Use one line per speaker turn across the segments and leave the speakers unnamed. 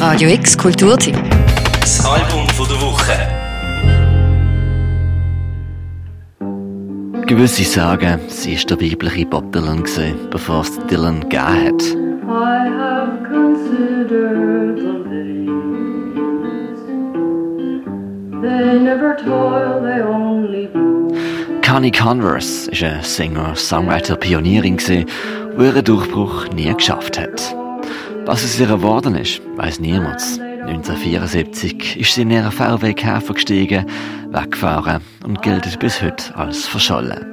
Radio X Kulturtipp.
Das Album von der Woche.
Gewisse sagen, sie ist der weibliche Bob Dylan gewesen, bevor es Dylan gegeben hat.
I have considered the ladies. They never toil, they only bloom.
Connie Converse ist eine Singer, Songwriter, Pionierin gewesen, die ihren Durchbruch nie geschafft hat. Was aus ihr geworden ist, weiß niemand. 1974 ist sie in ihren VW Käfer gestiegen, weggefahren und gilt bis heute als verschollen.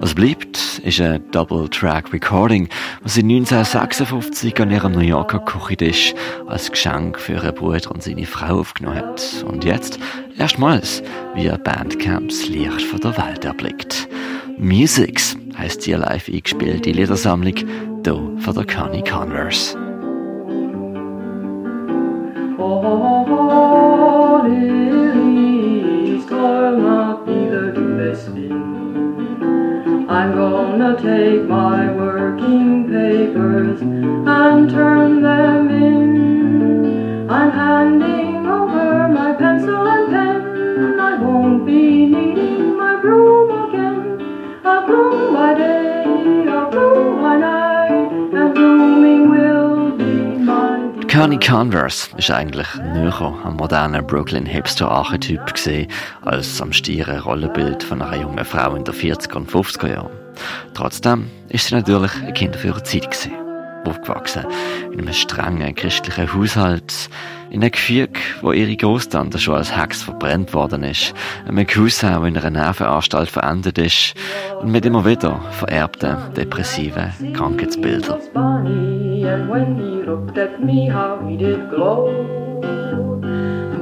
Was bleibt, ist ein Double-Track-Recording, was sie 1956 an ihrem New Yorker Küchentisch als Geschenk für ihren Bruder und seine Frau aufgenommen hat. Und jetzt erstmals via Bandcamps Licht von der Welt erblickt. Musics heißt die live eingespielte Liedersammlung, hier von der Connie Converse.
Oh, lilies. I'm gonna take my working papers and turn them in. I'm handing over my pencil and pen. I won't be needing my broom again. A broom by day,
Connie Converse ist eigentlich näher am modernen Brooklyn Hipster-Archetyp als am stieren Rollenbild von einer jungen Frau in den 40er und 50er Jahren. Trotzdem ist sie natürlich ein Kind für ihre Zeit gewesen. Aufgewachsen in einem strengen christlichen Haushalt, in einem Gefüge, wo ihre Großtante schon als Hex verbrennt worden ist, einem Cousin, der in einer Nervenanstalt verendet ist und mit immer wieder vererbten depressiven Krankheitsbildern.
Looked at me, how he did glow.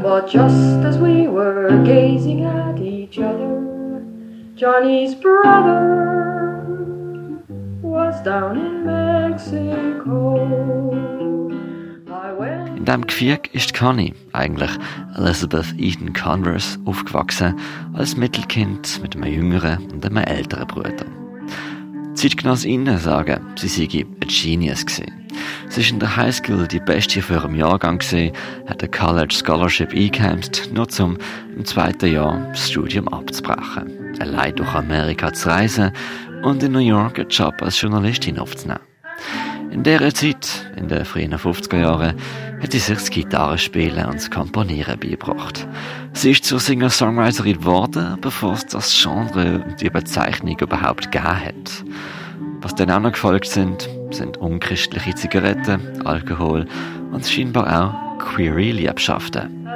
But just as we were gazing at each other, Johnny's brother was down in Mexico.
In diesem Gefüge ist Connie, eigentlich Elizabeth Eden Converse, aufgewachsen als Mittelkind mit einem jüngeren und einem älteren Bruder. Zeitgenossinnen sagen, sie sei ein Genius gewesen. Sie ist in der Highschool die Beste für ihren Jahrgang gewesen, hat eine College Scholarship eingeheimst, nur zum im zweiten Jahr das Studium abzubrechen, allein durch Amerika zu reisen und in New York einen Job als Journalistin aufzunehmen. In dieser Zeit, in den frühen 50er Jahren, hat sie sich das Gitarrespielen und das Komponieren beigebracht. Sie ist zur Singer-Songwriterin geworden, bevor es das Genre und die Bezeichnung überhaupt gegeben hat. Was dann auch noch gefolgt sind, sind unchristliche Zigaretten, Alkohol und scheinbar auch queere Liebschaften.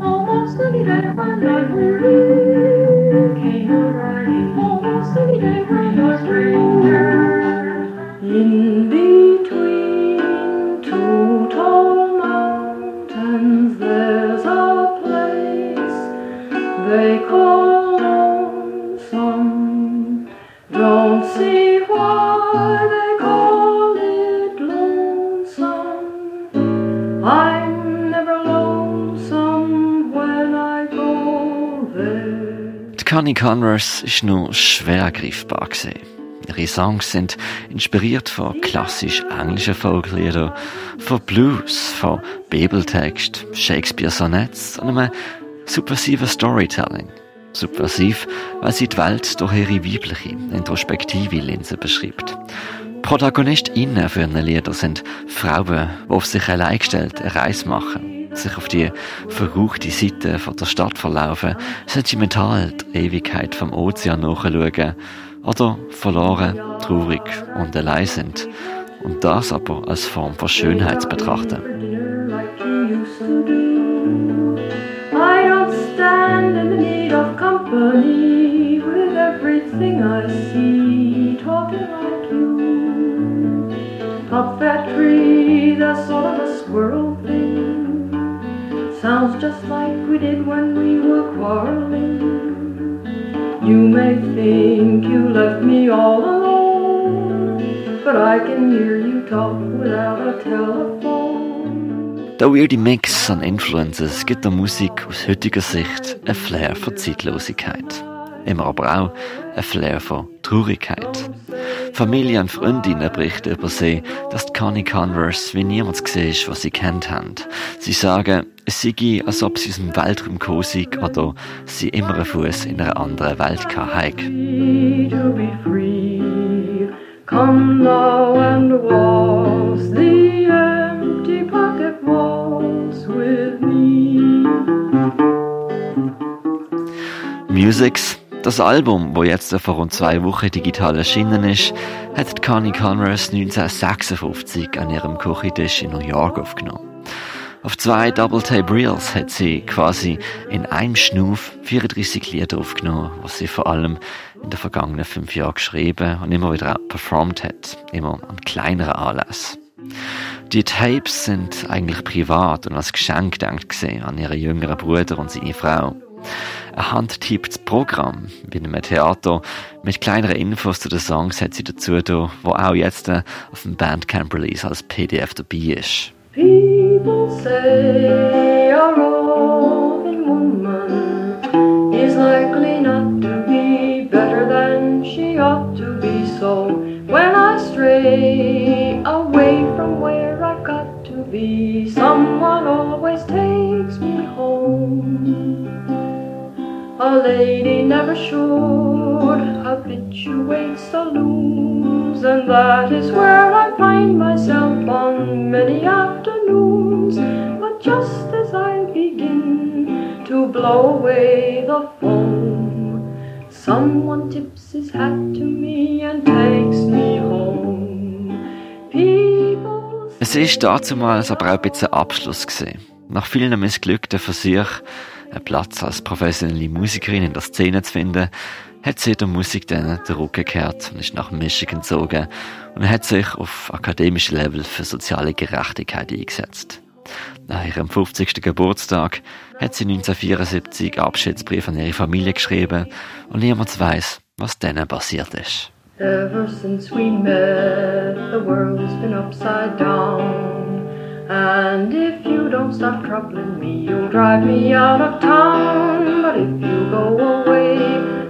Almost any day I really
Connie Converse ist nur schwer greifbar gewesen. Ihre Songs sind inspiriert von klassisch englischen Folkliedern, von Blues, von Bibeltext, Shakespeare-Sonnets und einem subversiven Storytelling. Subversiv, weil sie die Welt durch ihre weibliche, introspektive Linse beschreibt. ProtagonistInnen für ihre Lieder sind Frauen, die auf sich allein gestellt eine Reise machen, sich auf die verruchte Seite von der Stadt verlaufen, sentimental die Ewigkeit vom Ozean nachschauen oder verloren, traurig und allein sind und das aber als Form von Schönheit betrachten.
With everything I see talking like you. Up that tree, that's sort of a squirrel thing. Sounds just like we did when we were quarreling. You may think you left me all alone, but I can hear you talk without a telephone.
Der weirde Mix an Influences gibt der Musik aus heutiger Sicht ein Flair von Zeitlosigkeit. Immer aber auch ein Flair von Traurigkeit. Familie und Freundinnen berichten über sie, dass die Connie Converse wie niemand gesehen ist, was sie kennt haben. Sie sagen, es sei, als ob sie aus dem Weltraum gekommen oder sie immer einen Fuß in einer anderen Welt hatten. Musics, das Album, wo jetzt vor rund zwei Wochen digital erschienen ist, hat Connie Converse 1956 an ihrem Küchentisch in New York aufgenommen. Auf zwei Double Tape Reels hat sie quasi in einem Schnuf 34 Lieder aufgenommen, was sie vor allem in den vergangenen fünf Jahren geschrieben und immer wieder performt hat, immer an kleineren Anlässen. Die Tapes sind eigentlich privat und als Geschenk gedacht gesehen an ihren jüngeren Bruder und seine Frau. Ein handtipptes Programm, wie in einem Theater, mit kleineren Infos zu den Songs hat sie dazu da, wo auch jetzt äh, auf dem Bandcamp Release als PDF dabei ist.
People say a woman is likely lady never should habituate saloons, and that is where I find myself on many afternoons. But just as I begin to blow away the foam, someone tips his hat to me and takes me home. People
Es ist dazumals aber auch ein bisschen Abschluss gesehen. Nach vielen missglückten Versuchen, einen Platz als professionelle Musikerin in der Szene zu finden, hat sie der Musik dann den Rücken gekehrt und ist nach Michigan gezogen und hat sich auf akademischem Level für soziale Gerechtigkeit eingesetzt. Nach ihrem 50. Geburtstag hat sie 1974 Abschiedsbrief an ihre Familie geschrieben und niemand weiß, was dann passiert ist.
Ever since we met, the world's been upside down. And if you don't stop troubling me, you'll drive me out of town. But if you go away,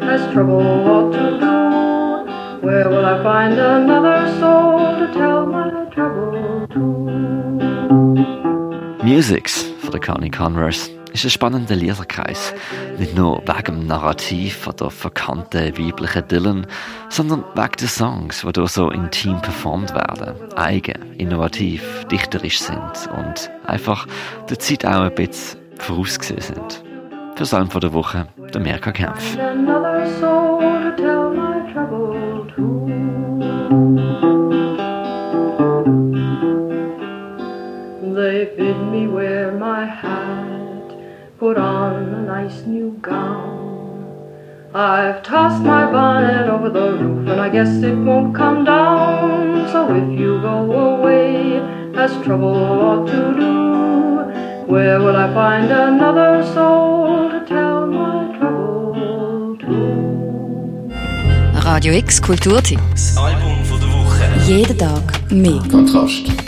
as trouble ought to do, where will I find another soul to tell my trouble to?
Musics for the Connie Converse ist ein spannender Liederkreis. Nicht nur wegen dem Narrativ oder verkannten weiblichen Dylan, sondern wegen den Songs, die hier so intim performt werden, eigen, innovativ, dichterisch sind und einfach der Zeit auch ein bisschen vorausgesehen sind. Für Salm von der Woche, der Mirka Kempf.
They bid me wear my hat, put on a nice new gown. I've tossed my bonnet over the roof and I guess it won't come down. So if you go away, as trouble ought to do, where will I find another soul to tell my trouble to?
Radio X Kulturtipp.
Das Album von der Woche.
Jeden Tag mehr.
Kontrast.